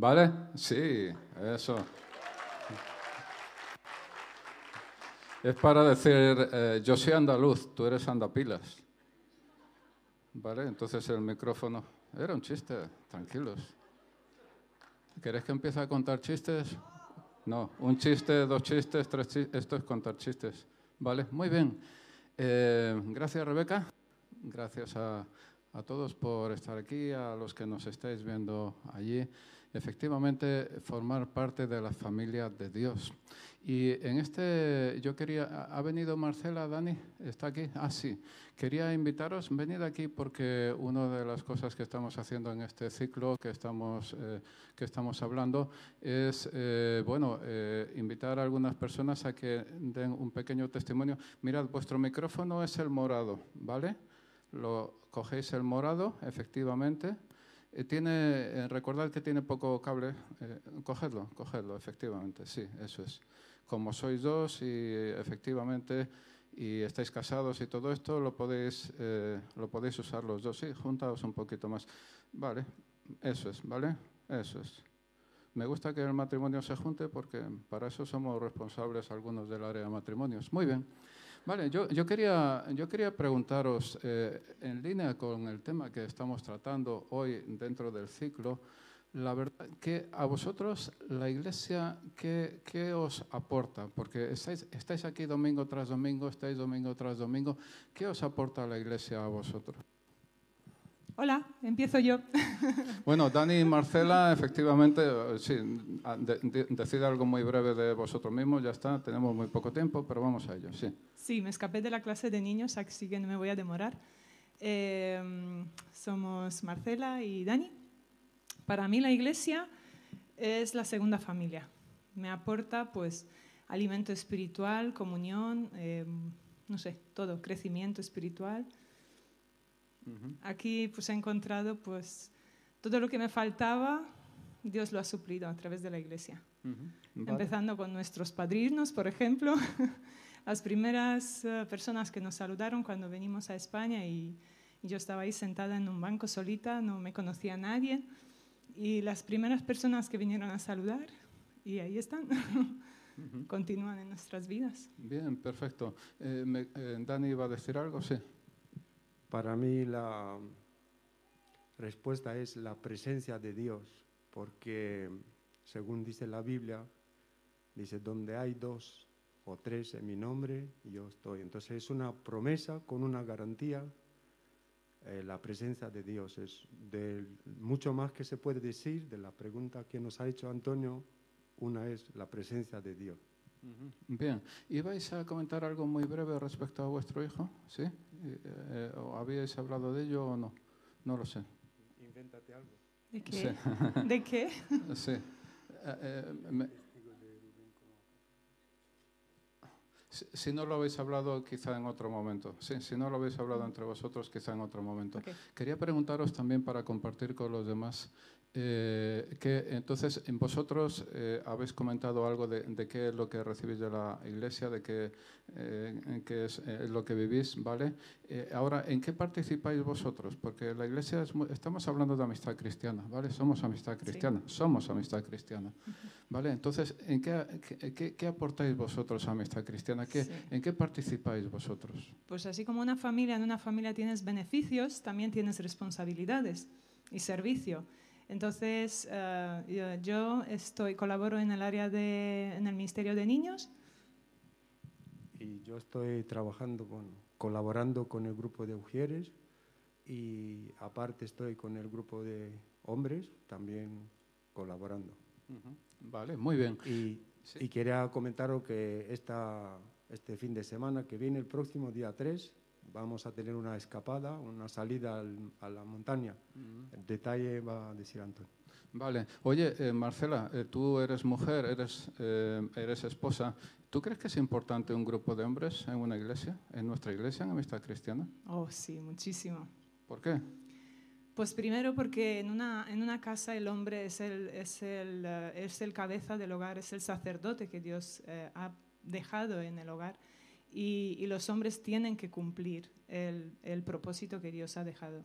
¿Vale? Sí, eso. Es para decir, eh, yo soy andaluz, tú eres andapilas. ¿Vale? Entonces el micrófono. Era un chiste, tranquilos. ¿Querés que empiece a contar chistes? No, un chiste, dos chistes, tres chistes. Esto es contar chistes. ¿Vale? Muy bien. Eh, gracias, Rebeca. Gracias a, a todos por estar aquí, a los que nos estáis viendo allí efectivamente formar parte de la familia de Dios. Y en este, yo quería, ¿ha venido Marcela, Dani? ¿Está aquí? Ah, sí. Quería invitaros, venid aquí porque una de las cosas que estamos haciendo en este ciclo que estamos, eh, que estamos hablando es, eh, bueno, eh, invitar a algunas personas a que den un pequeño testimonio. Mirad, vuestro micrófono es el morado, ¿vale? Lo cogéis el morado, efectivamente eh, tiene, eh, recordad que tiene poco cable. Eh, cogedlo, cogedlo, efectivamente, sí, eso es. Como sois dos y efectivamente y estáis casados y todo esto, lo podéis, lo podéis usar los dos. Sí, juntaos un poquito más. Vale, eso es, ¿vale? Eso es. Me gusta que el matrimonio se junte porque para eso somos responsables algunos del área de matrimonios. Muy bien. Vale, yo, yo, quería, yo quería preguntaros, eh, en línea con el tema que estamos tratando hoy dentro del ciclo, la verdad que a vosotros la iglesia, ¿qué, qué os aporta? Porque estáis, estáis aquí domingo tras domingo, estáis domingo tras domingo, ¿qué os aporta la iglesia a vosotros? Hola, empiezo yo. Bueno, Dani y Marcela, efectivamente, sí, decide algo muy breve de vosotros mismos, ya está, tenemos muy poco tiempo, pero vamos a ello, sí. Sí, me escapé de la clase de niños, así que no me voy a demorar. Em, somos Marcela y Dani. Para mí la iglesia es la segunda familia. Me aporta pues alimento espiritual, comunión, em, no sé, todo, crecimiento espiritual. Aquí pues he encontrado pues todo lo que me faltaba, Dios lo ha suplido a través de la iglesia. Empezando con nuestros padrinos, por ejemplo, las primeras eh, personas que nos saludaron cuando venimos a España y, yo estaba ahí sentada en un banco solita, no me conocía a nadie, y las primeras personas que vinieron a saludar, y ahí están. Continúan en nuestras vidas. Bien, perfecto. Eh, eh, Dani iba a decir algo, sí. Para mí la respuesta es la presencia de Dios, porque según dice la Biblia, dice, donde hay dos o tres en mi nombre, yo estoy. Entonces es una promesa con una garantía. Eh, la presencia de Dios es de mucho más que se puede decir de la pregunta que nos ha hecho Antonio. Una es la presencia de Dios. Bien, ¿ibais a comentar algo muy breve respecto a vuestro hijo? ¿Sí? Eh, ¿Habíais hablado de ello o no? No lo sé. Invéntate algo. ¿De qué? ¿De qué? Sí. Eh, eh, si, no lo habéis hablado, quizá en otro momento. Sí, si no lo habéis hablado entre vosotros, quizá en otro momento. Quería preguntaros también para compartir con los demás eh, que entonces en vosotros eh, habéis comentado algo de, qué es lo que recibís de la iglesia, de qué, eh, qué es lo que vivís, ¿vale? ahora, ¿en qué participáis vosotros? Porque la iglesia, estamos hablando de amistad cristiana, ¿vale? Somos amistad cristiana, somos amistad cristiana, ¿vale? Entonces, ¿en qué, qué, aportáis vosotros a amistad cristiana? ¿Qué, ¿En qué participáis vosotros? Pues así como una familia, en una familia tienes beneficios, también tienes responsabilidades y servicio. Entonces, eh, yo estoy, colaboro en el área de, en el Ministerio de Niños. Y yo estoy trabajando con, colaborando con el grupo de mujeres y aparte estoy con el grupo de hombres también colaborando. Vale, muy bien. Y, y quería comentaros que esta, este fin de semana que viene, el próximo día 3, vamos a tener una escapada, una salida a la montaña. El detalle va a decir Antonio. Vale. Oye, eh, Marcela, eh, tú eres mujer, eres, eh, eres esposa. ¿Tú crees que es importante un grupo de hombres en una iglesia, en nuestra iglesia, en Amistad Cristiana? Oh, sí, muchísimo. ¿Por qué? Pues primero porque en una, en una casa el hombre es el, es, el, es el cabeza del hogar, es el sacerdote que Dios ha dejado en el hogar y, los hombres tienen que cumplir el, propósito que Dios ha dejado.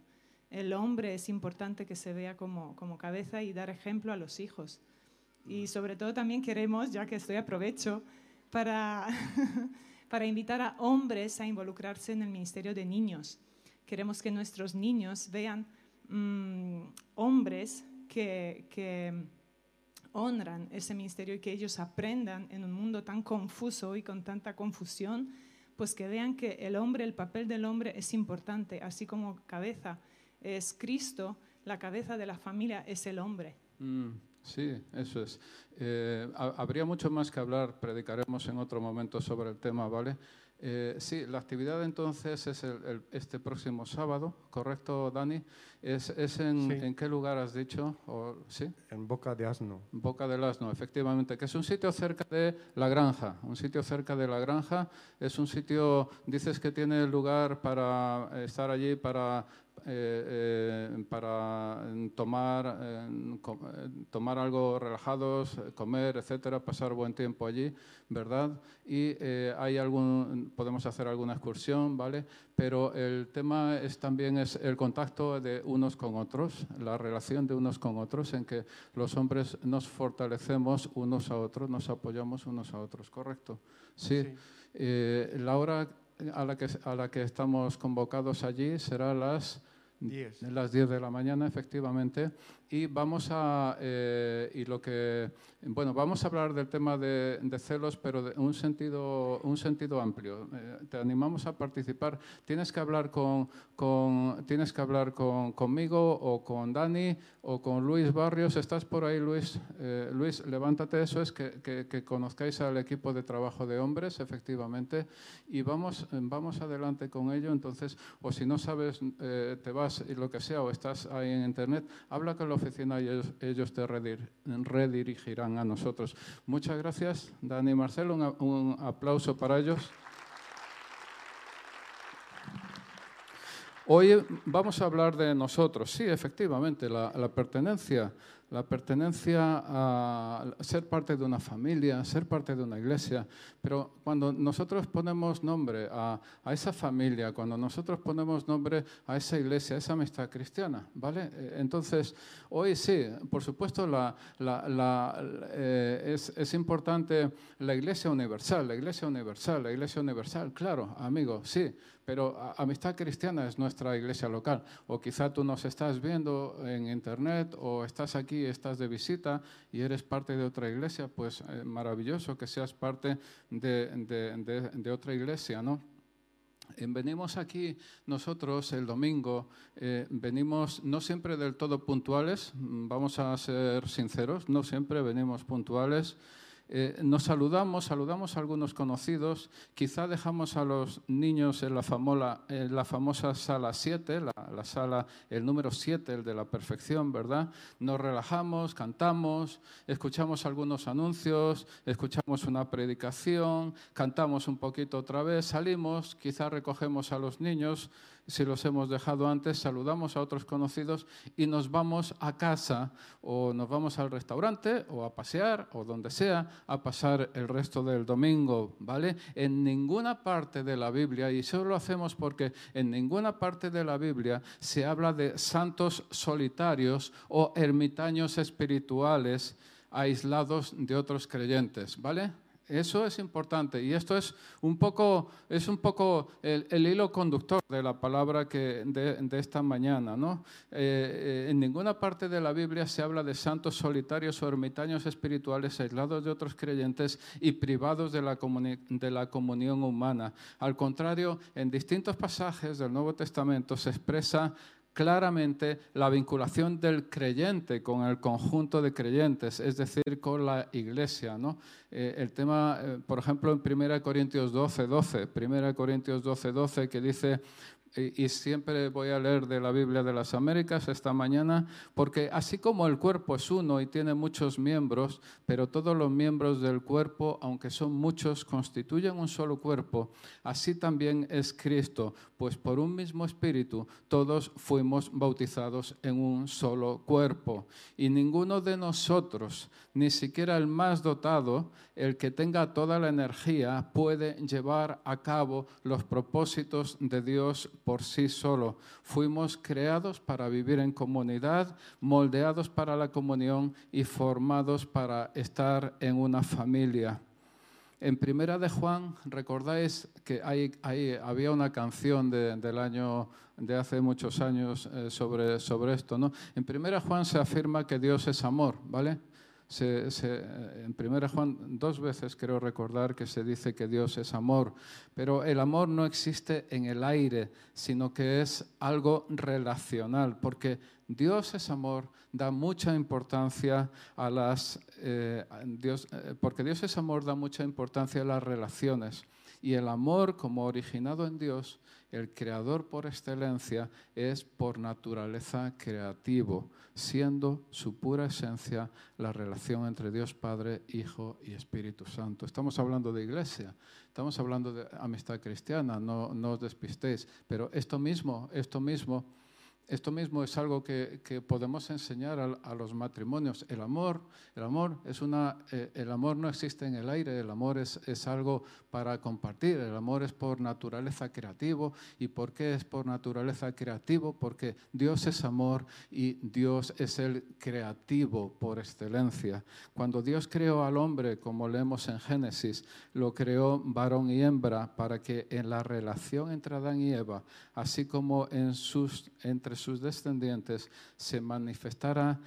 el hombre es importante que se vea como, como cabeza y dar ejemplo a los hijos. Y sobre todo también queremos, ya que estoy aprovecho, para, para invitar a hombres a involucrarse en el ministerio de niños. Queremos que nuestros niños vean mm, hombres que, que honran ese ministerio y que ellos aprendan en un mundo tan confuso y con tanta confusión, pues que vean que el hombre, el papel del hombre es importante, así como cabeza es Cristo, la cabeza de la familia es el hombre. Mm, sí, eso es. Eh, habría mucho más que hablar, predicaremos en otro momento sobre el tema, ¿vale? Eh, sí, la actividad entonces es este próximo sábado, ¿correcto, Dani? ¿Es, en, qué lugar has dicho? ¿sí? En Boca de Asno. Boca del Asno, efectivamente, que es un sitio cerca de la granja, un sitio cerca de la granja, es un sitio, dices que tiene lugar para estar allí, para eh, eh, para tomar, eh, tomar algo relajados, comer, etcétera, pasar buen tiempo allí, ¿verdad? Y hay algún, podemos hacer alguna excursión, ¿vale? Pero el tema es también es el contacto de unos con otros, la relación de unos con otros, en que los hombres nos fortalecemos unos a otros, nos apoyamos unos a otros, ¿correcto? Sí. la hora a la, que, a la que estamos convocados allí será las las 10 de la mañana, efectivamente. Y vamos a, eh, y lo que, bueno, vamos a hablar del tema de, celos, pero en un sentido, un sentido amplio. Eh, te animamos a participar. Tienes que hablar con, tienes que hablar con, conmigo o con Dani o con Luis Barrios. ¿Estás por ahí, Luis? Eh, Luis, levántate. Eso es que, que, conozcáis al equipo de trabajo de hombres, efectivamente. Y vamos, vamos adelante con ello. Entonces, o si no sabes, te vas y lo que sea, o estás ahí en internet, habla con los y ellos, te redirigirán a nosotros. Muchas gracias, Dani y Marcelo. Un, aplauso para ellos. Hoy vamos a hablar de nosotros. Sí, efectivamente, la pertenencia la pertenencia a ser parte de una familia, ser parte de una iglesia. Pero cuando nosotros ponemos nombre a, esa familia, cuando nosotros ponemos nombre a esa iglesia, a esa amistad cristiana, ¿vale? Eh, entonces, hoy sí, por supuesto, la, eh, es, es importante la iglesia universal, la iglesia universal, la iglesia universal, claro, amigo, sí pero Amistad Cristiana es nuestra iglesia local. O quizá tú nos estás viendo en internet o estás aquí, estás de visita y eres parte de otra iglesia, pues eh, maravilloso que seas parte de, otra iglesia, ¿no? Eh, venimos aquí nosotros el domingo, eh, venimos no siempre del todo puntuales, mm, vamos a ser sinceros, no siempre venimos puntuales. Eh, nos saludamos, saludamos a algunos conocidos, quizá dejamos a los niños en la, en la famosa sala 7, la, sala, el número 7, el de la perfección, ¿verdad? Nos relajamos, cantamos, escuchamos algunos anuncios, escuchamos una predicación, cantamos un poquito otra vez, salimos, quizá recogemos a los niños, si los hemos dejado antes, saludamos a otros conocidos y nos vamos a casa o nos vamos al restaurante o a pasear o donde sea a pasar el resto del domingo, ¿vale? En ninguna parte de la Biblia, y solo lo hacemos porque en ninguna parte de la Biblia se habla de santos solitarios o ermitaños espirituales aislados de otros creyentes, ¿vale? Eso es importante y esto es un poco, es un poco el, hilo conductor de la palabra que de, esta mañana. ¿no? Eh, eh, en ninguna parte de la Biblia se habla de santos solitarios o ermitaños espirituales aislados de otros creyentes y privados de la, de la comunión humana. Al contrario, en distintos pasajes del Nuevo Testamento se expresa claramente la vinculación del creyente con el conjunto de creyentes, es decir, con la iglesia. ¿no? Eh, el tema, eh, por ejemplo, en 1 Corintios 12, 12, 1 Corintios 12, 12, que dice, y, siempre voy a leer de la Biblia de las Américas esta mañana, porque así como el cuerpo es uno y tiene muchos miembros, pero todos los miembros del cuerpo, aunque son muchos, constituyen un solo cuerpo, así también es Cristo, pues por un mismo espíritu todos fuimos bautizados en un solo cuerpo. Y ninguno de nosotros, ni siquiera el más dotado, el que tenga toda la energía, puede llevar a cabo los propósitos de Dios por sí solo. Fuimos creados para vivir en comunidad, moldeados para la comunión y formados para estar en una familia. En Primera de Juan, recordáis que hay, había una canción del año de hace muchos años eh, sobre, sobre esto, ¿no? En Primera Juan se afirma que Dios es amor, ¿vale? En Primera Juan dos veces creo recordar que se dice que Dios es amor, pero el amor no existe en el aire, sino que es algo relacional, porque Dios es amor, da mucha importancia a las, eh, Dios, eh, porque Dios es amor, da mucha importancia a las relaciones. Y el amor, como originado en Dios, el creador por excelencia, es por naturaleza creativo, siendo su pura esencia la relación entre Dios Padre, Hijo y Espíritu Santo. Estamos hablando de iglesia, estamos hablando de amistad cristiana, no, os despistéis, pero esto mismo, esto mismo esto mismo es algo que, podemos enseñar a, los matrimonios. El amor, el amor es una, eh, el amor no existe en el aire. El amor es, es, algo para compartir. El amor es por naturaleza creativo. ¿Y por qué es por naturaleza creativo? Porque Dios es amor y Dios es el creativo por excelencia. Cuando Dios creó al hombre, como leemos en Génesis, lo creó varón y hembra para que en la relación entre Adán y Eva, así como en sus entre sus descendientes se manifestará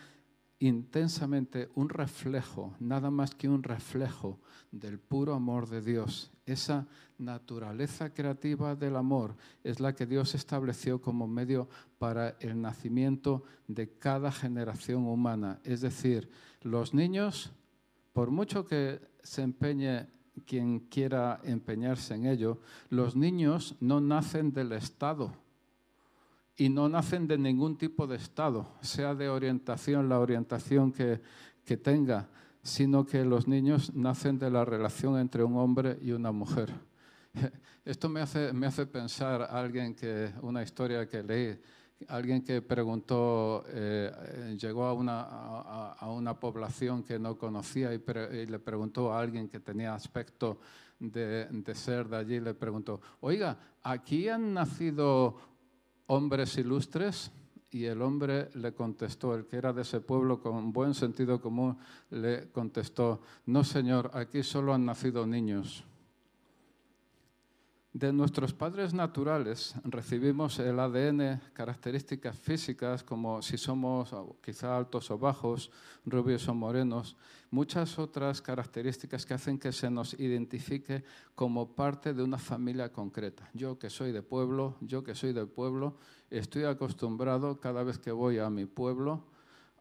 intensamente un reflejo, nada más que un reflejo del puro amor de Dios. Esa naturaleza creativa del amor es la que Dios estableció como medio para el nacimiento de cada generación humana. Es decir, los niños, por mucho que se empeñe quien quiera empeñarse en ello, los niños no nacen del Estado y no nacen de ningún tipo de estado, sea de orientación, la orientación que, que tenga, sino que los niños nacen de la relación entre un hombre y una mujer. Esto me hace, me hace pensar a alguien que, una historia que leí, alguien que preguntó, eh, llegó a una, a, una, población que no conocía y, y, le preguntó a alguien que tenía aspecto de, de ser de allí, le preguntó, oiga, ¿aquí han nacido hombres ilustres? Y el hombre le contestó, el que era de ese pueblo con buen sentido común, le contestó, no señor, aquí solo han nacido niños. De nuestros padres naturales recibimos el ADN, características físicas como si somos quizá altos o bajos, rubios o morenos, muchas otras características que hacen que se nos identifique como parte de una familia concreta. Yo que soy de pueblo, yo que soy de pueblo, estoy acostumbrado cada vez que voy a mi pueblo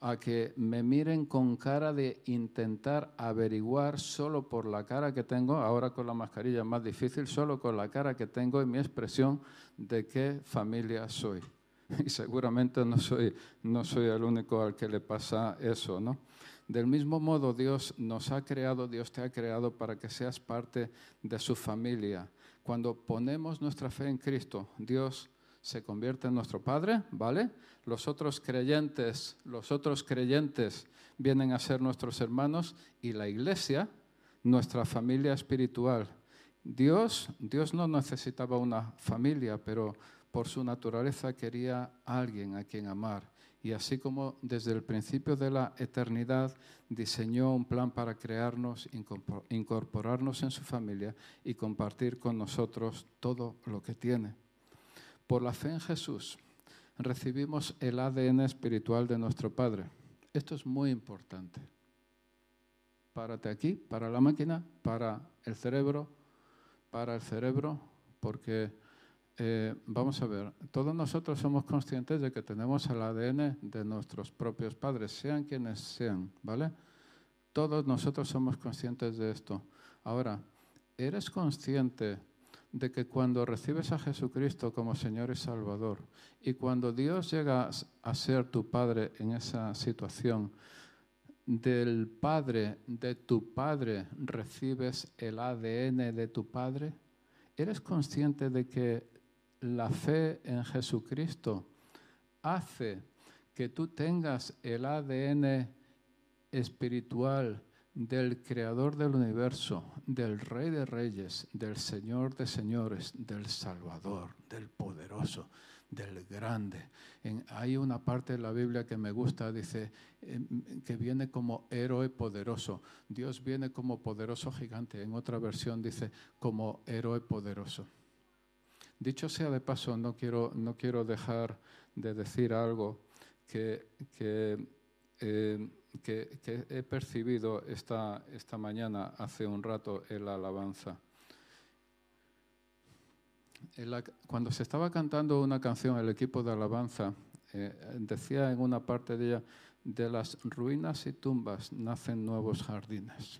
a que me miren con cara de intentar averiguar solo por la cara que tengo, ahora con la mascarilla más difícil, solo con la cara que tengo y mi expresión de qué familia soy. Y seguramente no soy, no soy el único al que le pasa eso, ¿no? Del mismo modo, Dios nos ha creado, Dios te ha creado para que seas parte de su familia. Cuando ponemos nuestra fe en Cristo, Dios se convierte en nuestro Padre, ¿vale? Los otros creyentes, los otros creyentes vienen a ser nuestros hermanos y la iglesia, nuestra familia espiritual. Dios, Dios no necesitaba una familia, pero por su naturaleza quería alguien a quien amar. Y así como desde el principio de la eternidad diseñó un plan para crearnos, incorporarnos en su familia y compartir con nosotros todo lo que tiene. Por la fe en Jesús recibimos el ADN espiritual de nuestro Padre. Esto es muy importante. Párate aquí, para la máquina, para el cerebro, para el cerebro, porque eh, vamos a ver, todos nosotros somos conscientes de que tenemos el ADN de nuestros propios padres, sean quienes sean, ¿vale? Todos nosotros somos conscientes de esto. Ahora, ¿eres consciente de que cuando recibes a Jesucristo como Señor y Salvador y cuando Dios llega a ser tu Padre en esa situación, del Padre, de tu Padre, recibes el ADN de tu Padre? ¿Eres consciente de que la fe en Jesucristo hace que tú tengas el ADN espiritual del Creador del universo, del Rey de Reyes, del Señor de Señores, del Salvador, del Poderoso, del Grande. hay una parte de la Biblia que me gusta, dice, em, que viene como héroe poderoso. Dios viene como poderoso gigante. En otra versión dice, como héroe poderoso. Dicho sea de paso, no quiero, no quiero dejar de decir algo que, que eh, que, he percibido esta, esta mañana, hace un rato, en la alabanza. cuando se estaba cantando una canción, el equipo de alabanza eh, decía en una parte de ella, de las ruinas y tumbas nacen nuevos jardines.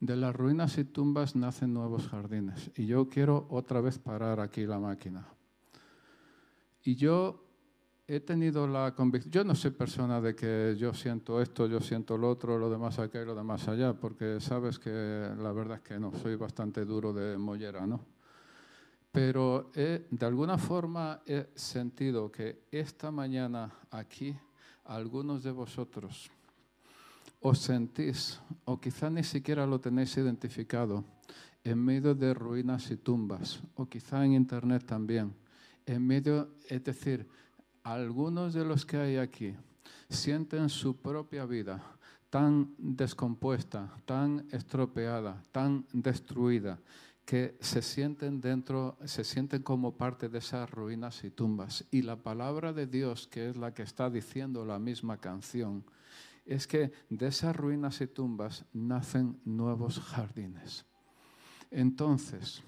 De las ruinas y tumbas nacen nuevos jardines. Y yo quiero otra vez parar aquí la máquina. Y yo he tenido la convicción, yo no soy persona de que yo siento esto, yo siento lo otro, lo demás acá y lo demás allá, porque sabes que la verdad es que no, soy bastante duro de mollera, ¿no? Pero de alguna forma he sentido que esta mañana aquí algunos de vosotros os sentís, o quizá ni siquiera lo tenéis identificado, en medio de ruinas y tumbas, o quizá en internet también, en medio, es decir, algunos de los que hay aquí sienten su propia vida tan descompuesta, tan estropeada, tan destruida, que se sienten dentro, se sienten como parte de esas ruinas y tumbas. Y la palabra de Dios, que es la que está diciendo la misma canción, es que de esas ruinas y tumbas nacen nuevos jardines. Entonces,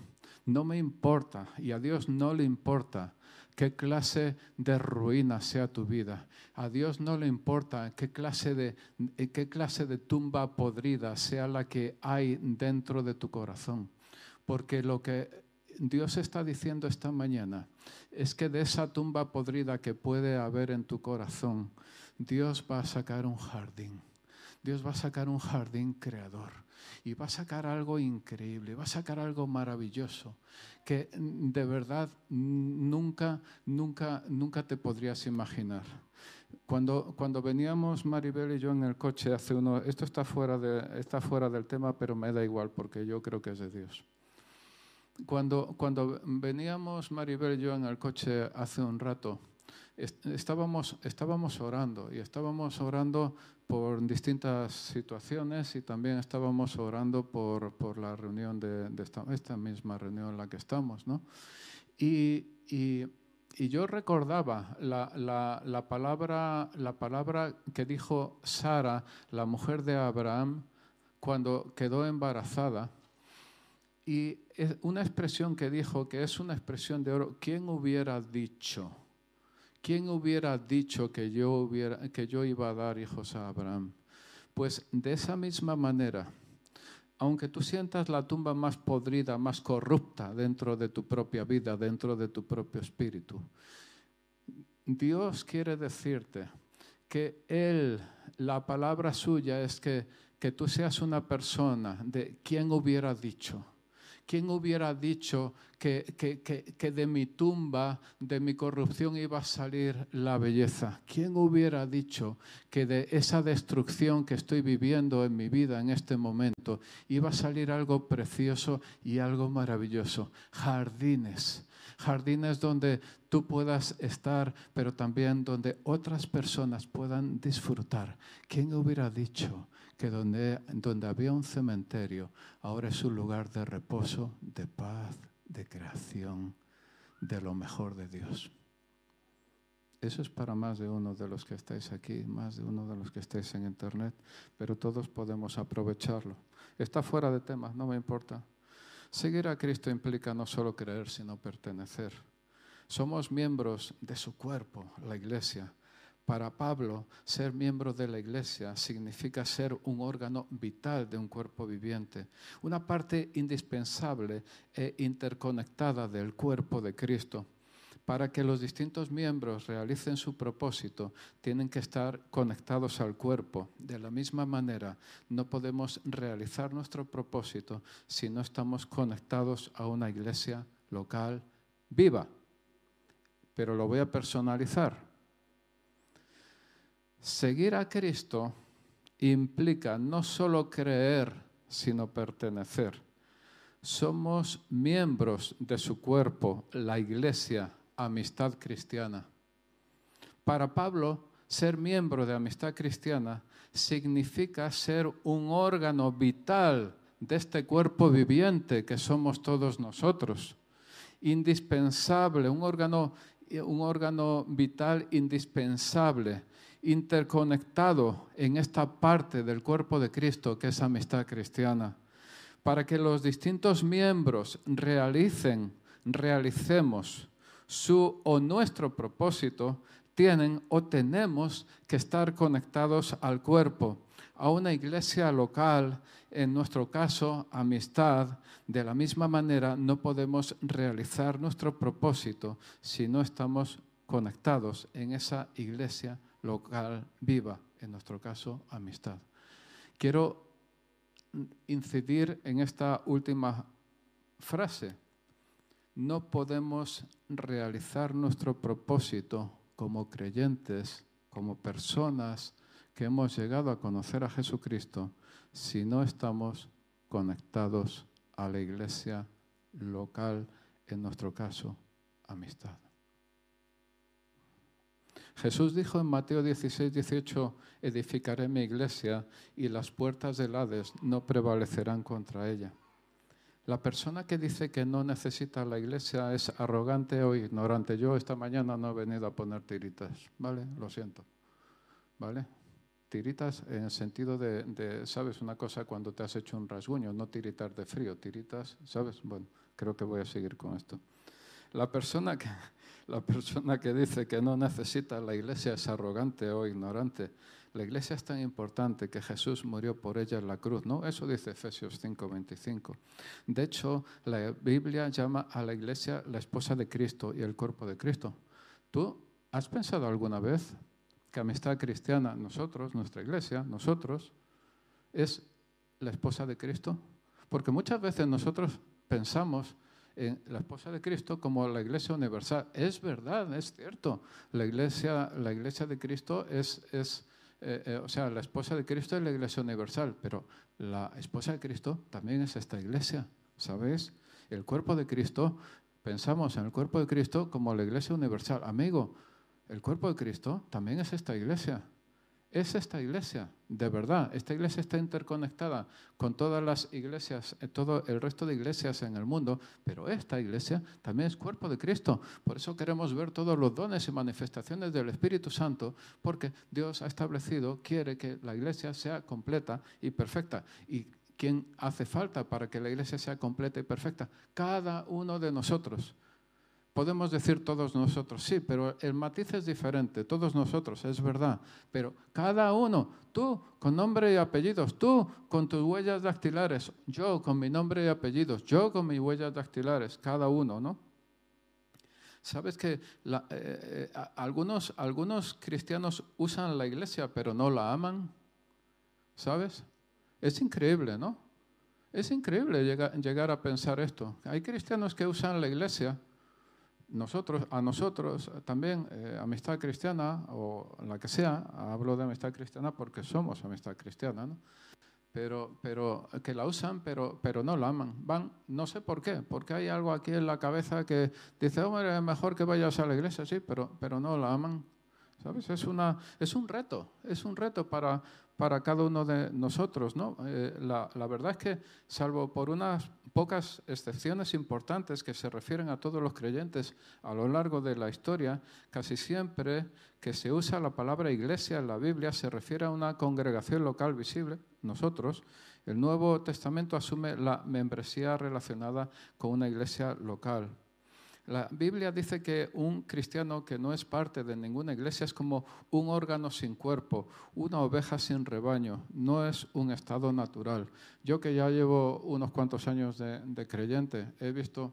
no me importa, y a Dios no le importa, qué clase de ruina sea tu vida. A Dios no le importa qué clase de, qué clase de tumba podrida sea la que hay dentro de tu corazón. Porque lo que Dios está diciendo esta mañana es que de esa tumba podrida que puede haber en tu corazón, Dios va a sacar un jardín. Dios va a sacar un jardín creador y va a sacar algo increíble, va a sacar algo maravilloso que de verdad nunca, nunca, nunca te podrías imaginar. Cuando, cuando veníamos Maribel y yo en el coche hace uno, esto está fuera, de, está fuera del tema, pero me da igual porque yo creo que es de Dios. Cuando, cuando veníamos Maribel y yo en el coche hace un rato, estábamos, estábamos orando y estábamos orando por distintas situaciones y también estábamos orando por, por la reunión de, esta, esta, misma reunión en la que estamos. ¿no? Y, y, y, yo recordaba la, la, la, palabra, la palabra que dijo Sara, la mujer de Abraham, cuando quedó embarazada. Y es una expresión que dijo que es una expresión de oro. ¿Quién hubiera dicho? ¿Quién hubiera dicho que yo, iba a dar hijos a Abraham? Pues de esa misma manera, aunque tú sientas la tumba más podrida, más corrupta dentro de tu propia vida, dentro de tu propio espíritu, Dios quiere decirte que Él, la palabra suya es que, que tú seas una persona de quien hubiera dicho ¿Quién hubiera dicho que, que, de mi tumba, de mi corrupción iba a salir la belleza? ¿Quién hubiera dicho que de esa destrucción que estoy viviendo en mi vida en este momento iba a salir algo precioso y algo maravilloso? Jardines jardines donde tú puedas estar, pero también donde otras personas puedan disfrutar. ¿Quién hubiera dicho que donde, donde había un cementerio, ahora es un lugar de reposo, de paz, de creación, de lo mejor de Dios. Eso es para más de uno de los que estáis aquí, más de uno de los que estáis en Internet, pero todos podemos aprovecharlo. Está fuera de tema, no me importa. Seguir a Cristo implica no solo creer, sino pertenecer. Somos miembros de su cuerpo, la iglesia. Para Pablo, ser miembro de la iglesia significa ser un órgano vital de un cuerpo viviente, una parte indispensable e interconectada del cuerpo de Cristo. Para que los distintos miembros realicen su propósito, tienen que estar conectados al cuerpo. De la misma manera, no podemos realizar nuestro propósito si no estamos conectados a una iglesia local viva. Pero lo voy a personalizar Seguir a Cristo implica no solo creer, sino pertenecer. Somos miembros de su cuerpo, la iglesia, amistad cristiana. Para Pablo, ser miembro de amistad cristiana significa ser un órgano vital de este cuerpo viviente que somos todos nosotros. Indispensable, un órgano, un órgano vital indispensable, interconectado en esta parte del cuerpo de Cristo que es amistad cristiana. Para que los distintos miembros realicen, realicemos su o nuestro propósito, tienen o tenemos que estar conectados al cuerpo, a una iglesia local, en nuestro caso, amistad. De la misma manera, no podemos realizar nuestro propósito si no estamos conectados en esa iglesia local viva, en nuestro caso, amistad. Quiero incidir en esta última frase. No podemos realizar nuestro propósito como creyentes, como personas que hemos llegado a conocer a Jesucristo, si no estamos conectados a la iglesia local, en nuestro caso, amistad. Jesús dijo en Mateo 16, 18, edificaré mi iglesia y las puertas del Hades no prevalecerán contra ella. La persona que dice que no necesita la iglesia es arrogante o ignorante. Yo esta mañana no he venido a poner tiritas, ¿vale? Lo siento, ¿vale? Tiritas en el sentido de, ¿sabes? Una cosa cuando te has hecho un rasguño, no tiritas de frío, tiritas, ¿sabes? Bueno, creo que voy a seguir con esto. La persona que, la persona que dice que no necesita la iglesia es arrogante o ignorante. La iglesia es tan importante que Jesús murió por ella en la cruz, ¿no? Eso dice Efesios 5:25. De hecho, la Biblia llama a la iglesia la esposa de Cristo y el cuerpo de Cristo. ¿Tú has pensado alguna vez que amistad cristiana, nosotros, nuestra iglesia, nosotros, es la esposa de Cristo? Porque muchas veces nosotros pensamos en la esposa de Cristo como la iglesia universal. Es verdad, es cierto. La iglesia, la iglesia de Cristo es, es eh, eh, o sea, la esposa de Cristo es la iglesia universal, pero la esposa de Cristo también es esta iglesia, ¿sabéis? El cuerpo de Cristo, pensamos en el cuerpo de Cristo como la iglesia universal. Amigo, el cuerpo de Cristo también es esta iglesia es esta iglesia, de verdad. Esta iglesia está interconectada con todas las iglesias, eh, todo el resto de iglesias en el mundo, pero esta iglesia también es cuerpo de Cristo. Por eso queremos ver todos los dones y manifestaciones del Espíritu Santo, porque Dios ha establecido, quiere que la iglesia sea completa y perfecta. ¿Y quién hace falta para que la iglesia sea completa y perfecta? Cada uno de nosotros. Podemos decir todos nosotros, sí, pero el matiz es diferente, todos nosotros, es verdad, pero cada uno, tú con nombre y apellidos, tú con tus huellas dactilares, yo con mi nombre y apellidos, yo con mis huellas dactilares, cada uno, ¿no? Sabes que eh, eh, algunos, algunos cristianos usan la iglesia pero no la aman, ¿sabes? Es increíble, ¿no? Es increíble llegar, llegar a pensar esto. Hay cristianos que usan la iglesia nosotros, a nosotros también, eh, amistad cristiana o la que sea, hablo de amistad cristiana porque somos amistad cristiana, ¿no? pero, pero que la usan, pero, pero no la aman. Van, no sé por qué, porque hay algo aquí en la cabeza que dice, hombre, es mejor que vayas a la iglesia, sí, pero, pero no la aman. ¿Sabes? Es, una, es un reto, es un reto para, para cada uno de nosotros. ¿no? Eh, la, la, verdad es que, salvo por unas pocas excepciones importantes que se refieren a todos los creyentes a lo largo de la historia, casi siempre que se usa la palabra iglesia en la Biblia se refiere a una congregación local visible, nosotros. El Nuevo Testamento asume la membresía relacionada con una iglesia local. La Biblia dice que un cristiano que no es parte de ninguna iglesia es como un órgano sin cuerpo, una oveja sin rebaño, no es un estado natural. Yo que ya llevo unos cuantos años de, creyente, he visto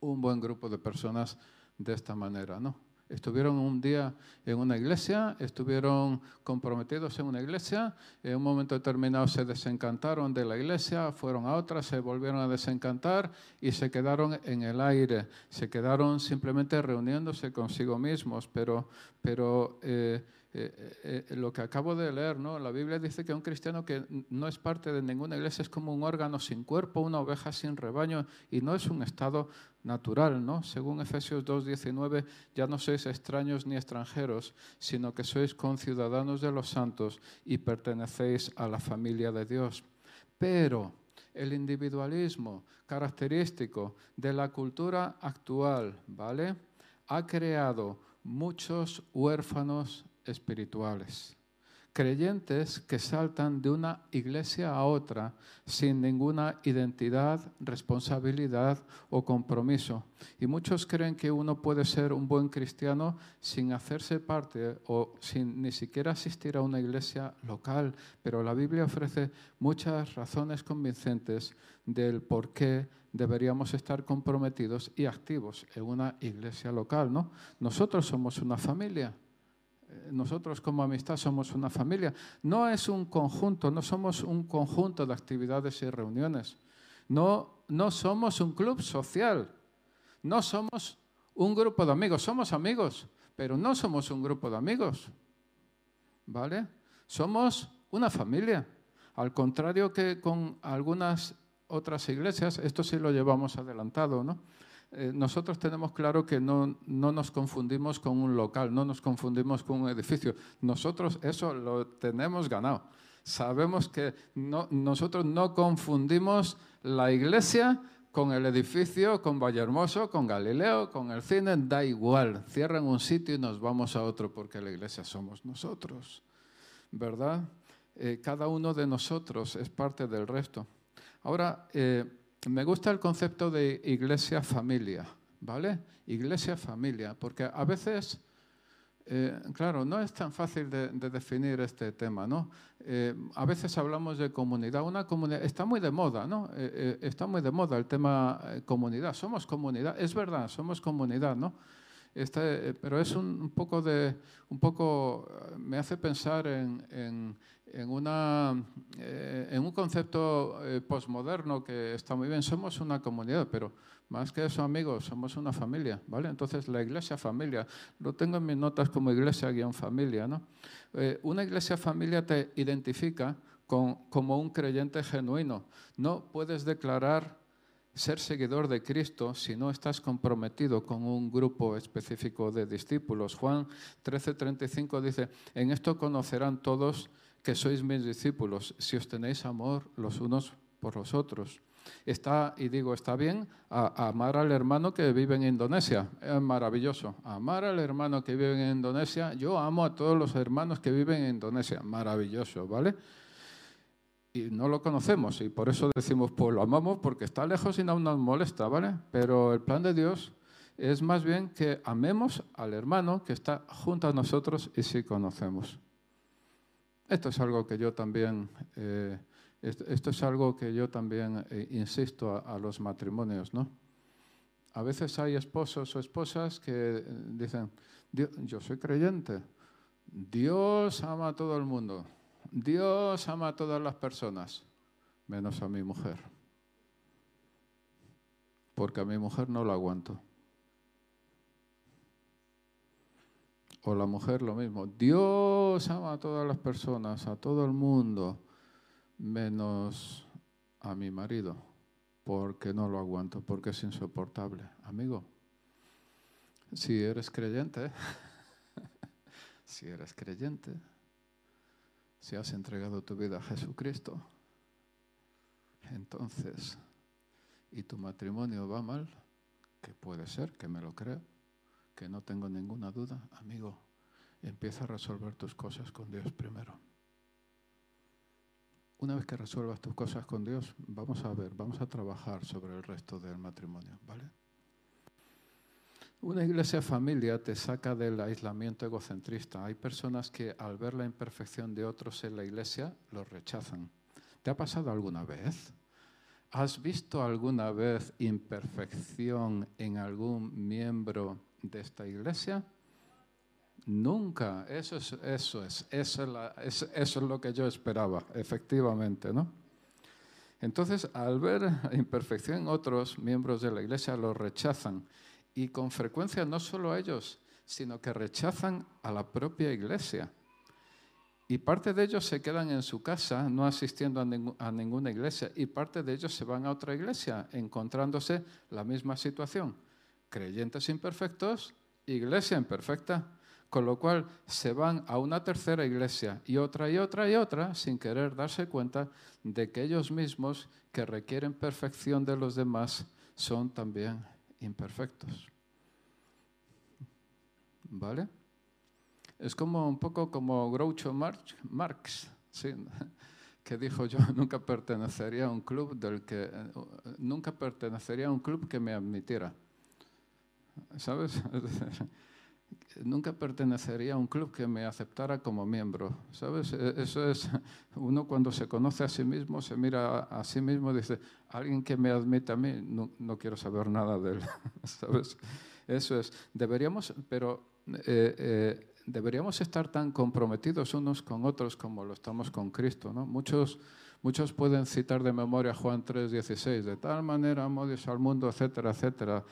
un buen grupo de personas de esta manera, ¿no? Estuvieron un día en una iglesia, estuvieron comprometidos en una iglesia, en un momento determinado se desencantaron de la iglesia, fueron a otra, se volvieron a desencantar y se quedaron en el aire, se quedaron simplemente reuniéndose consigo mismos, pero, pero eh, eh, eh, lo que acabo de leer, ¿no? La Biblia dice que un cristiano que no es parte de ninguna iglesia es como un órgano sin cuerpo, una oveja sin rebaño, y no es un estado natural, ¿no? Según Efesios 2.19, ya no sois extraños ni extranjeros, sino que sois conciudadanos de los santos y pertenecéis a la familia de Dios. Pero el individualismo característico de la cultura actual, ¿vale? Ha creado muchos huérfanos espirituales. Creyentes que saltan de una iglesia a otra sin ninguna identidad, responsabilidad o compromiso. Y muchos creen que uno puede ser un buen cristiano sin hacerse parte o sin ni siquiera asistir a una iglesia local. Pero la Biblia ofrece muchas razones convincentes del por qué deberíamos estar comprometidos y activos en una iglesia local. ¿no? Nosotros somos una familia nosotros como amistad somos una familia. No es un conjunto, no somos un conjunto de actividades y reuniones. No, no somos un club social. No somos un grupo de amigos. Somos amigos, pero no somos un grupo de amigos. ¿Vale? Somos una familia. Al contrario que con algunas otras iglesias, esto sí lo llevamos adelantado, ¿no? Eh, nosotros tenemos claro que no, nos confundimos con un local, no nos confundimos con un edificio. Nosotros eso lo tenemos ganado. Sabemos que nosotros no confundimos la iglesia con el edificio, con Vallehermoso, con Galileo, con el cine, da igual. Cierran un sitio y nos vamos a otro porque la iglesia somos nosotros, ¿verdad? Eh, cada uno de nosotros es parte del resto. Ahora, eh, me gusta el concepto de iglesia familia, ¿vale? Iglesia familia, porque a veces, eh, claro, no es tan fácil de, definir este tema, ¿no? Eh, a veces hablamos de comunidad, una comunidad, está muy de moda, ¿no? Eh, está muy de moda el tema comunidad, somos comunidad, es verdad, somos comunidad, ¿no? Este, pero es un, poco de, un poco, me hace pensar en en, una, eh, en un concepto eh, posmoderno que está muy bien. Somos una comunidad, pero más que eso, amigos, somos una familia, ¿vale? Entonces, la iglesia familia, lo tengo en mis notas como iglesia-familia, ¿no? Eh, una iglesia familia te identifica con, como un creyente genuino. No puedes declarar ser seguidor de Cristo si no estás comprometido con un grupo específico de discípulos. Juan 13:35 dice, en esto conocerán todos que sois mis discípulos si os tenéis amor los unos por los otros. Está, y digo, está bien amar al hermano que vive en Indonesia, es maravilloso. Amar al hermano que vive en Indonesia, yo amo a todos los hermanos que viven en Indonesia, maravilloso, ¿vale? Y no lo conocemos y por eso decimos, pues lo amamos porque está lejos y no nos molesta, ¿vale? Pero el plan de Dios es más bien que amemos al hermano que está junto a nosotros y sí conocemos. Esto es algo que yo también, eh, esto, es algo que yo también eh, insisto a, los matrimonios, ¿no? A veces hay esposos o esposas que eh, dicen, yo soy creyente, Dios ama a todo el mundo, Dios ama a todas las personas, menos a mi mujer, porque a mi mujer no la aguanto. O la mujer lo mismo. Dios ama a todas las personas, a todo el mundo, menos a mi marido, porque no lo aguanto, porque es insoportable. Amigo, si eres creyente, si eres creyente, si has entregado tu vida a Jesucristo, entonces, y tu matrimonio va mal, que puede ser, que me lo creo, que no tengo ninguna duda, amigo, empieza a resolver tus cosas con Dios primero. Una vez que resuelvas tus cosas con Dios, vamos a ver, vamos a trabajar sobre el resto del matrimonio, ¿vale? Una iglesia familia te saca del aislamiento egocentrista. Hay personas que al ver la imperfección de otros en la iglesia los rechazan. ¿Te ha pasado alguna vez? ¿Has visto alguna vez imperfección en algún miembro de esta iglesia? Nunca, eso es, eso es, eso es, eso es lo que yo esperaba, efectivamente, ¿no? Entonces, al ver imperfección otros miembros de la iglesia, lo rechazan. Y con frecuencia no solo a ellos, sino que rechazan a la propia iglesia. Y parte de ellos se quedan en su casa, no asistiendo a, ninguna iglesia, y parte de ellos se van a otra iglesia, encontrándose la misma situación. Creyentes imperfectos, iglesia imperfecta, con lo cual se van a una tercera iglesia y otra y otra y otra sin querer darse cuenta de que ellos mismos, que requieren perfección de los demás, son también imperfectos. ¿Vale? Es como un poco como Groucho Marx, que dijo yo nunca pertenecería a un club del que nunca pertenecería a un club que me admitiera. ¿Sabes? nunca pertenecería a un club que me aceptara como miembro. ¿Sabes? E, eso es, uno cuando se conoce a sí mismo, se mira a sí mismo y dice, alguien que me admite a mí, no, quiero saber nada de él. ¿Sabes? Eso es. Deberíamos, pero eh, eh, deberíamos estar tan comprometidos unos con otros como lo estamos con Cristo. ¿no? Muchos, muchos pueden citar de memoria Juan 3:16, de tal manera amó Dios al mundo, etcétera, etcétera.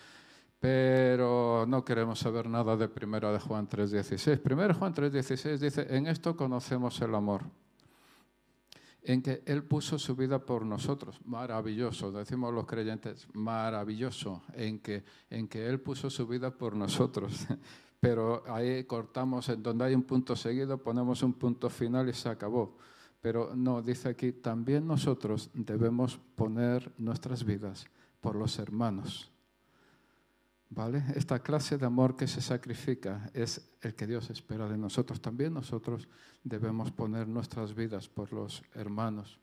Pero no queremos saber nada de primera de Juan 3:16. Primero Juan 3:16 dice, en esto conocemos el amor en que Él puso su vida por nosotros. Maravilloso, decimos los creyentes, maravilloso, en que, en que Él puso su vida por nosotros. pero ahí cortamos, en donde hay un punto seguido, ponemos un punto final y se acabó. Pero no, dice aquí, también nosotros debemos poner nuestras vidas por los hermanos. ¿Vale? Esta clase de amor que se sacrifica es el que Dios espera de nosotros. También nosotros debemos poner nuestras vidas por los hermanos.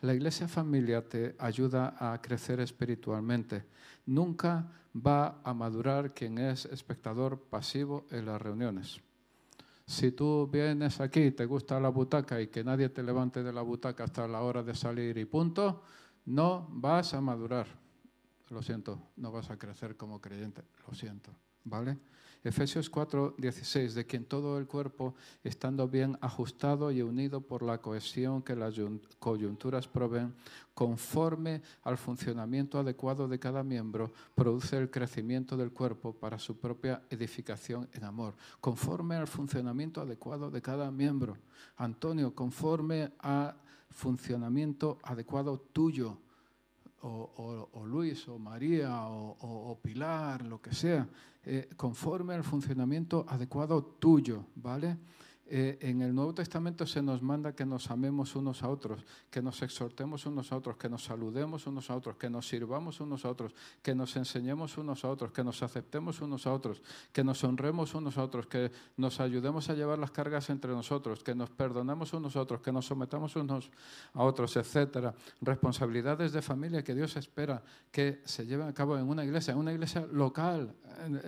La iglesia familia te ayuda a crecer espiritualmente. Nunca va a madurar quien es espectador pasivo en las reuniones. Si tú vienes aquí te gusta la butaca y que nadie te levante de la butaca hasta la hora de salir y punto, no vas a madurar. Lo siento, no vas a crecer como creyente, lo siento, ¿vale? Efesios 4, 16, de quien todo el cuerpo, estando bien ajustado y unido por la cohesión que las coyunturas proveen, conforme al funcionamiento adecuado de cada miembro, produce el crecimiento del cuerpo para su propia edificación en amor. Conforme al funcionamiento adecuado de cada miembro. Antonio, conforme al funcionamiento adecuado tuyo o, Luis o María o, Pilar, lo que sea, eh, conforme al funcionamiento adecuado tuyo, ¿vale? Eh, en el Nuevo Testamento se nos manda que nos amemos unos a otros, que nos exhortemos unos a otros, que nos saludemos unos a otros, que nos sirvamos unos a otros, que nos enseñemos unos a otros, que nos aceptemos unos a otros, que nos honremos unos a otros, que nos ayudemos a llevar las cargas entre nosotros, que nos perdonemos unos a otros, que nos sometamos unos a otros, etcétera. Responsabilidades de familia que Dios espera que se lleven a cabo en una iglesia, en una iglesia local,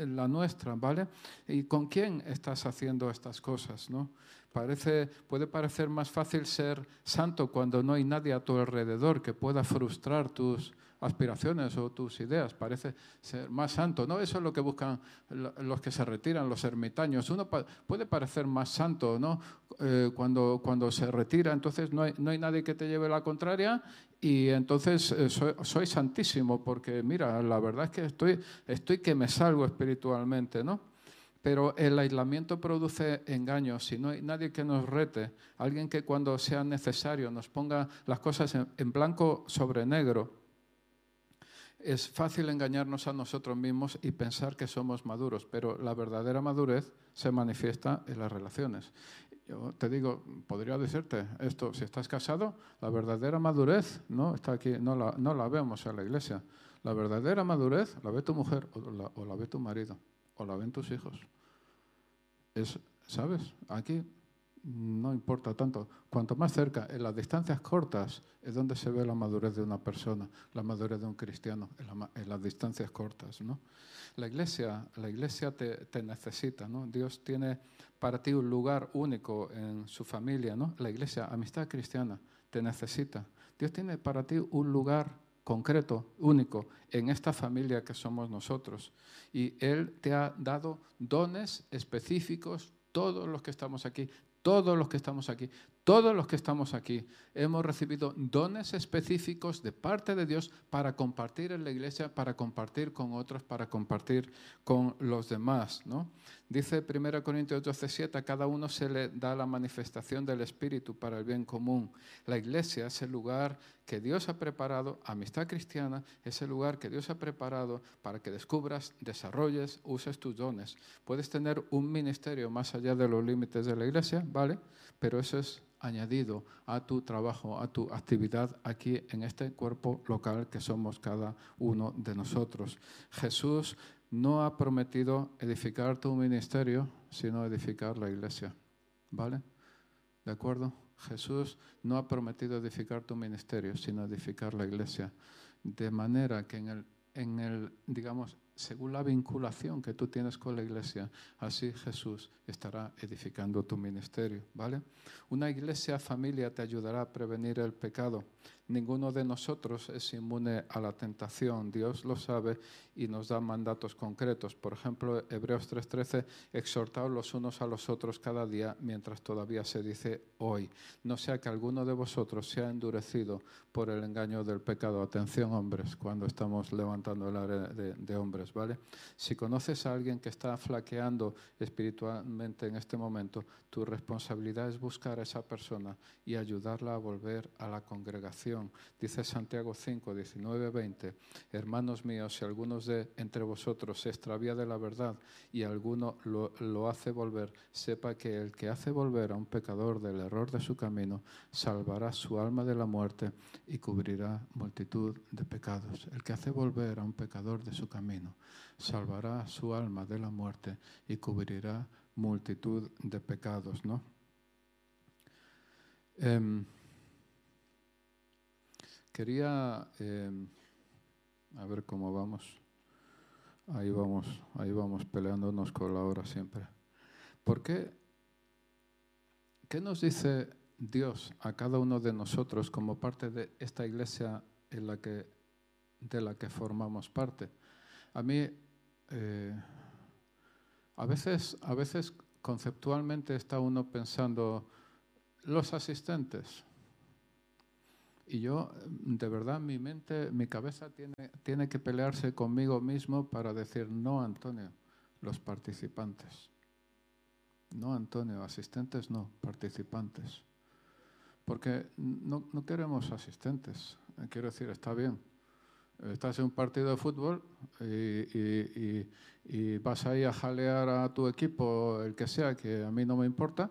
la nuestra, ¿vale? ¿Y con quién estás haciendo estas cosas, no? Parece, puede parecer más fácil ser santo cuando no hay nadie a tu alrededor que pueda frustrar tus aspiraciones o tus ideas. Parece ser más santo. ¿no? Eso es lo que buscan los que se retiran, los ermitaños. Uno puede parecer más santo ¿no? Eh, cuando, cuando se retira, entonces no hay, no hay, nadie que te lleve la contraria y entonces eh, soy, soy, santísimo porque, mira, la verdad es que estoy, estoy que me salgo espiritualmente. ¿no? Pero el aislamiento produce engaños. Si no hay nadie que nos rete, alguien que cuando sea necesario nos ponga las cosas en, blanco sobre negro, es fácil engañarnos a nosotros mismos y pensar que somos maduros, pero la verdadera madurez se manifiesta en las relaciones. Yo te digo, podría decirte esto, si estás casado, la verdadera madurez no está aquí, no la, vemos en la iglesia. La verdadera madurez la ve tu mujer o la ve tu marido o la ven tus hijos. Es, ¿Sabes? Aquí no importa tanto. Cuanto más cerca, en las distancias cortas, es donde se ve la madurez de una persona, la madurez de un cristiano, en, las distancias cortas. ¿no? La iglesia, la iglesia te, te, necesita. ¿no? Dios tiene para ti un lugar único en su familia. ¿no? La iglesia, amistad cristiana, te necesita. Dios tiene para ti un lugar concreto, único, en esta familia que somos nosotros. Y Él te ha dado dones específicos, todos los que estamos aquí, todos los que estamos aquí, Todos los que estamos aquí hemos recibido dones específicos de parte de Dios para compartir en la iglesia, para compartir con otros, para compartir con los demás. ¿no? Dice 1 Corintios 12:7, a cada uno se le da la manifestación del Espíritu para el bien común. La iglesia es el lugar que Dios ha preparado, amistad cristiana, es el lugar que Dios ha preparado para que descubras, desarrolles, uses tus dones. Puedes tener un ministerio más allá de los límites de la iglesia, ¿vale? Pero eso es añadido a tu trabajo, a tu actividad aquí en este cuerpo local que somos cada uno de nosotros. Jesús no ha prometido edificar tu ministerio, sino edificar la iglesia. ¿Vale? ¿De acuerdo? Jesús no ha prometido edificar tu ministerio, sino edificar la iglesia. De manera que en el, en el digamos, según la vinculación que tú tienes con la iglesia, así Jesús estará edificando tu ministerio, ¿vale? Una iglesia familia te ayudará a prevenir el pecado. Ninguno de nosotros es inmune a la tentación, Dios lo sabe y nos da mandatos concretos. Por ejemplo, Hebreos 3:13, exhortaos los unos a los otros cada día mientras todavía se dice hoy. No sea que alguno de vosotros sea endurecido por el engaño del pecado. Atención hombres, cuando estamos levantando el área de, de hombres, ¿vale? Si conoces a alguien que está flaqueando espiritualmente en este momento, tu responsabilidad es buscar a esa persona y ayudarla a volver a la congregación Dice Santiago 5, 19, 20, hermanos míos, si algunos de entre vosotros se extravía de la verdad y alguno lo, hace volver, sepa que el que hace volver a un pecador del error de su camino, salvará su alma de la muerte y cubrirá multitud de pecados. El que hace volver a un pecador de su camino, salvará su alma de la muerte y cubrirá multitud de pecados, ¿no? Em, Quería, em, a ver cómo vamos. Ahí vamos, ahí vamos peleándonos con la hora siempre. ¿Por qué? ¿Qué nos dice Dios a cada uno de nosotros como parte de esta iglesia en la que, de la que formamos parte? A mí, eh, a, veces, a veces conceptualmente está uno pensando, los asistentes, y yo, de verdad, mi mente, mi cabeza tiene, tiene que pelearse conmigo mismo para decir, no, Antonio, los participantes. No, Antonio, asistentes no, participantes. Porque no, queremos asistentes. Quiero decir, está bien. Estás en un partido de fútbol y, y vas ahí a jalear a tu equipo, el que sea, que a mí no me importa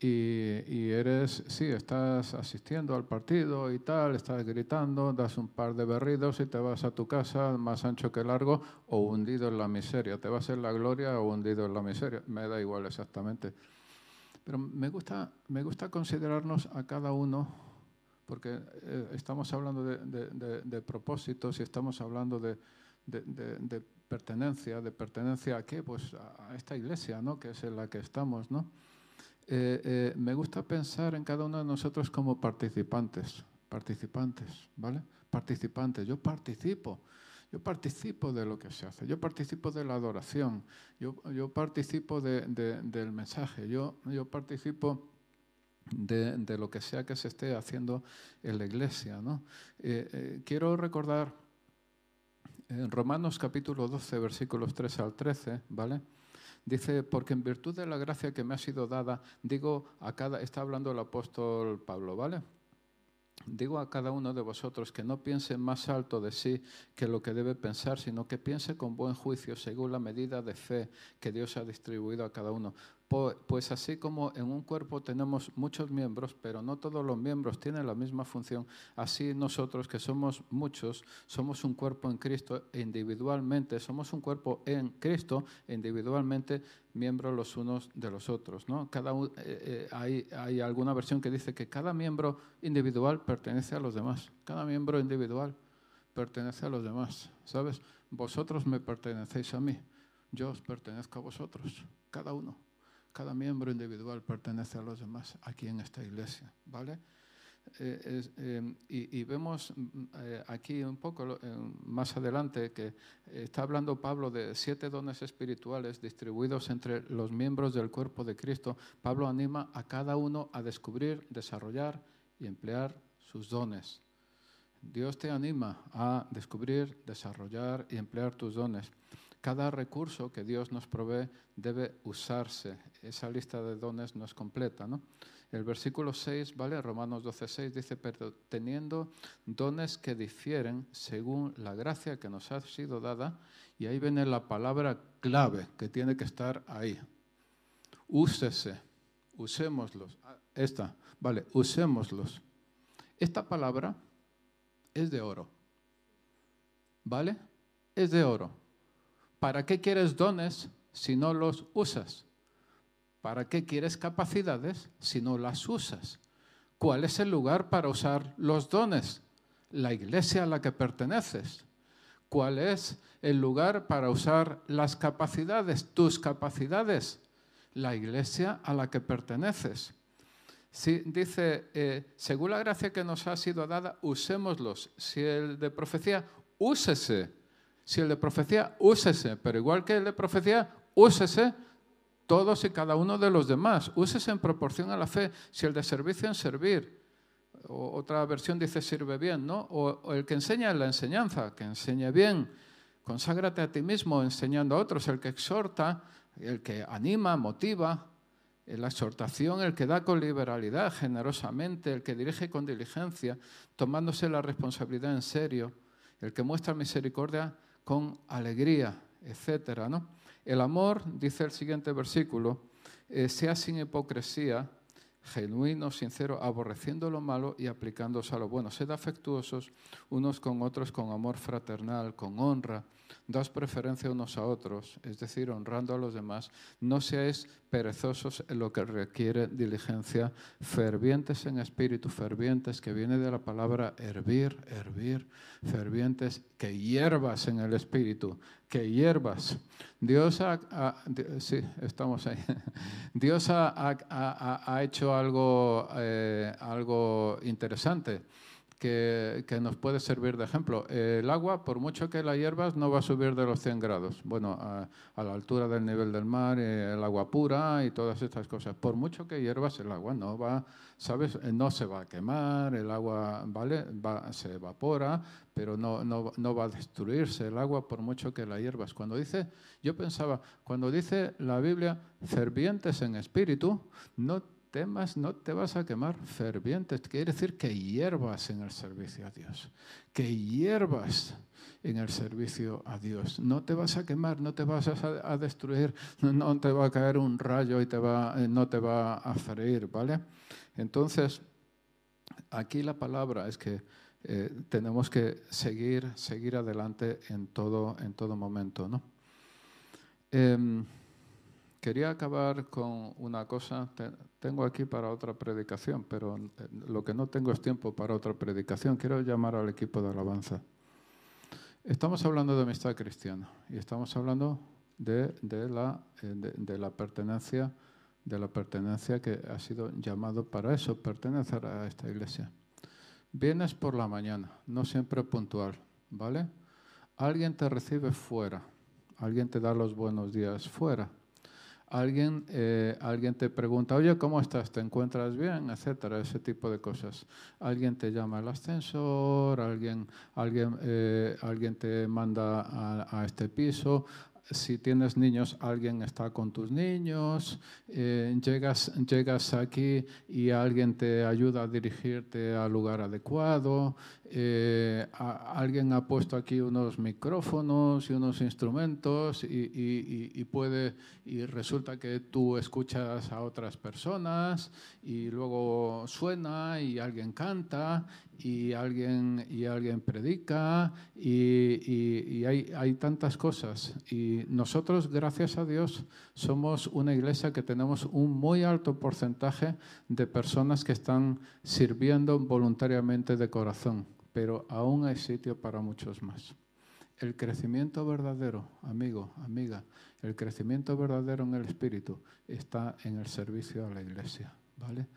y, eres, sí, estás asistiendo al partido y tal, estás gritando, das un par de berridos y te vas a tu casa más ancho que largo o hundido en la miseria. Te vas en la gloria o hundido en la miseria. Me da igual exactamente. Pero me gusta, me gusta considerarnos a cada uno, porque eh, estamos hablando de, propósitos y estamos hablando de, pertenencia. ¿De pertenencia a qué? Pues a esta iglesia, ¿no? Que es en la que estamos, ¿no? Eh, eh, me gusta pensar en cada uno de nosotros como participantes, participantes, ¿vale? Participantes, yo participo, yo participo de lo que se hace, yo participo de la adoración, yo, yo participo del mensaje, yo, yo participo de, lo que sea que se esté haciendo en la iglesia, ¿no? Eh, quiero recordar en Romanos capítulo 12, versículos 3 al 13, ¿vale? Dice, porque en virtud de la gracia que me ha sido dada, digo a cada, está hablando el apóstol Pablo, ¿vale? Digo a cada uno de vosotros que no piense más alto de sí que lo que debe pensar, sino que piense con buen juicio según la medida de fe que Dios ha distribuido a cada uno. Pues así como en un cuerpo tenemos muchos miembros, pero no todos los miembros tienen la misma función, así nosotros que somos muchos, somos un cuerpo en Cristo individualmente, somos un cuerpo en Cristo individualmente miembros los unos de los otros. ¿no? Cada, eh, eh, hay, hay alguna versión que dice que cada miembro individual pertenece a los demás, cada miembro individual pertenece a los demás, ¿sabes? Vosotros me pertenecéis a mí, yo os pertenezco a vosotros, cada uno cada miembro individual pertenece a los demás aquí en esta iglesia, ¿vale? eh, em, y, vemos mm, eh, aquí un poco más adelante que está hablando Pablo de siete dones espirituales distribuidos entre los miembros del cuerpo de Cristo. Pablo anima a cada uno a descubrir, desarrollar y emplear sus dones. Dios te anima a descubrir, desarrollar y emplear tus dones. Cada recurso que Dios nos provee debe usarse. Esa lista de dones no es completa, ¿no? El versículo 6, ¿vale? Romanos 12, 6 dice, pero teniendo dones que difieren según la gracia que nos ha sido dada, y ahí viene la palabra clave que tiene que estar ahí. Úsese, usémoslos. Ah, esta, vale, usémoslos. Esta palabra es de oro, ¿vale? Es de oro. ¿Para qué quieres dones si no los usas? ¿Para qué quieres capacidades si no las usas? ¿Cuál es el lugar para usar los dones? La iglesia a la que perteneces. ¿Cuál es el lugar para usar las capacidades, tus capacidades? La iglesia a la que perteneces. Si dice, eh, según la gracia que nos ha sido dada, usémoslos. Si el de profecía, úsese. Si el de profecía, úsese. Pero igual que el de profecía, úsese todos y cada uno de los demás. Úsese en proporción a la fe. Si el de servicio en servir. O otra versión dice sirve bien, ¿no? O, el que enseña en la enseñanza, que enseñe bien. Conságrate a ti mismo enseñando a otros. El que exhorta, el que anima, motiva. La exhortación, el que da con liberalidad, generosamente, el que dirige con diligencia, tomándose la responsabilidad en serio, el que muestra misericordia con alegría, etcétera, ¿no? El amor, dice el siguiente versículo, eh, sea sin hipocresía, genuino, sincero, aborreciendo lo malo y aplicándose a lo bueno. Sed afectuosos unos con otros con amor fraternal, con honra. Daos preferencia unos a otros, es decir, honrando a los demás. No seáis perezosos en lo que requiere diligencia, fervientes en espíritu, fervientes, que viene de la palabra hervir, hervir, fervientes, que hierbas en el espíritu, que hierbas. Dios ha, sí, estamos ahí. Dios ha, hecho algo, eh, algo interesante que, nos puede servir de ejemplo. El agua, por mucho que la hierbas, no va a subir de los 100 grados. Bueno, a, la altura del nivel del mar, eh, el agua pura y todas estas cosas. Por mucho que hierbas, el agua no va, ¿sabes? Eh, no se va a quemar, el agua, ¿vale? Va, se evapora, pero no, no, no va a destruirse el agua por mucho que la hierbas. Cuando dice, yo pensaba, cuando dice la Biblia, fervientes en espíritu, no temas, no te vas a quemar fervientes. Quiere decir que hierbas en el servicio a Dios, que hierbas en el servicio a Dios. No te vas a quemar, no te vas a, destruir, no te va a caer un rayo y te va, eh, no te va a freír, ¿vale? Entonces, aquí la palabra es que eh, tenemos que seguir, seguir adelante en todo, en todo momento, ¿no? Em, Quería acabar con una cosa. Tengo aquí para otra predicación, pero eh, lo que no tengo es tiempo para otra predicación. Quiero llamar al equipo de alabanza. Estamos hablando de amistad cristiana y estamos hablando de, la, eh, de, la pertenencia de la pertenencia que ha sido llamado para eso, pertenecer a esta iglesia. Vienes por la mañana, no siempre puntual, ¿vale? Alguien te recibe fuera, alguien te da los buenos días fuera, alguien, eh, alguien te pregunta, oye, ¿cómo estás? ¿Te encuentras bien? Etcétera, ese tipo de cosas. Alguien te llama al ascensor, alguien, alguien, eh, alguien te manda a, a, este piso, si tienes niños, alguien está con tus niños, eh, llegas, llegas aquí y alguien te ayuda a dirigirte al lugar adecuado, eh, alguien ha puesto aquí unos micrófonos y unos instrumentos y, puede, y resulta que tú escuchas a otras personas y luego suena y alguien canta y alguien, y alguien predica y, hay, hay, tantas cosas. Y nosotros, gracias a Dios, somos una iglesia que tenemos un muy alto porcentaje de personas que están sirviendo voluntariamente de corazón, pero aún hay sitio para muchos más. El crecimiento verdadero, amigo, amiga, el crecimiento verdadero en el Espíritu está en el servicio a la iglesia, ¿vale?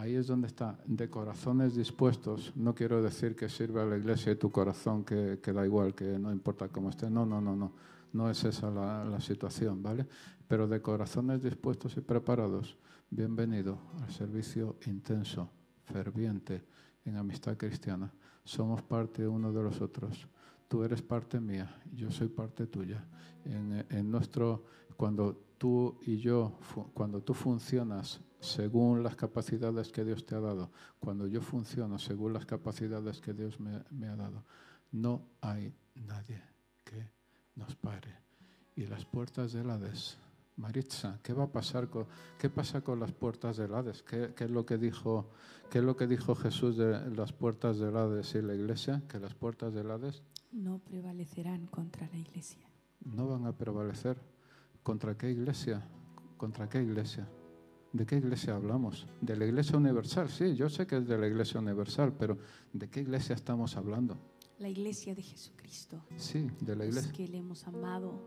Ahí es donde está, de corazones dispuestos. No quiero decir que sirve a la iglesia y tu corazón, que, da igual, que no importa cómo esté. No, no, no, no. No es esa la, la situación, ¿vale? Pero de corazones dispuestos y preparados, bienvenido al servicio intenso, ferviente, en amistad cristiana. Somos parte uno de los otros. Tú eres parte mía, yo soy parte tuya. En, en nuestro, cuando tú y yo, cuando tú funcionas según las capacidades que Dios te ha dado, cuando yo funciono según las capacidades que Dios me, me ha dado, no hay nadie que nos pare. Y las puertas del Hades, Maritza, ¿qué va a pasar con, qué pasa con las puertas del Hades? ¿Qué, ¿Qué, es lo que dijo, qué es lo que dijo Jesús de las puertas del Hades y la iglesia? Que las puertas del Hades no prevalecerán contra la iglesia. No van a prevalecer. ¿Contra qué iglesia? ¿Contra qué iglesia? ¿De qué iglesia hablamos? ¿De la iglesia universal? Sí, yo sé que es de la iglesia universal, pero ¿de qué iglesia estamos hablando? La iglesia de Jesucristo. Sí, de la iglesia. Los que le hemos amado,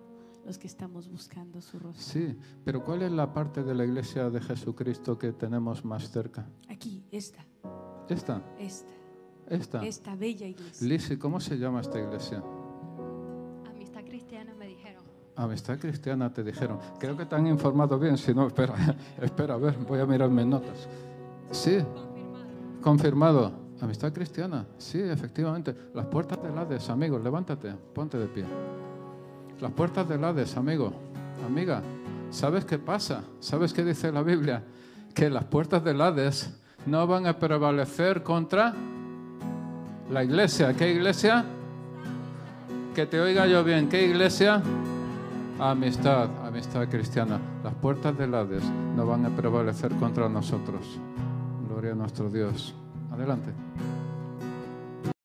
los que estamos buscando su rostro. Sí, pero ¿cuál es la parte de la iglesia de Jesucristo que tenemos más cerca? Aquí, esta. ¿Esta? Esta. Esta. Esta bella iglesia. Lisi, ¿cómo se llama esta iglesia? Amistad Cristiana te dijeron. Creo que te han informado bien, si no, espera, espera, a ver, voy a mirar mis notas. Sí, confirmado. Amistad Cristiana, sí, efectivamente. Las puertas del Hades, amigo, levántate, ponte de pie. Las puertas del Hades, amigo, amiga, ¿sabes qué pasa? ¿Sabes qué dice la Biblia? Que las puertas del Hades no van a prevalecer contra la iglesia. ¿Qué iglesia? Que te oiga yo bien. ¿Qué iglesia? Amistad, amistad cristiana. Las puertas del Hades no van a prevalecer contra nosotros. Gloria a nuestro Dios. Adelante.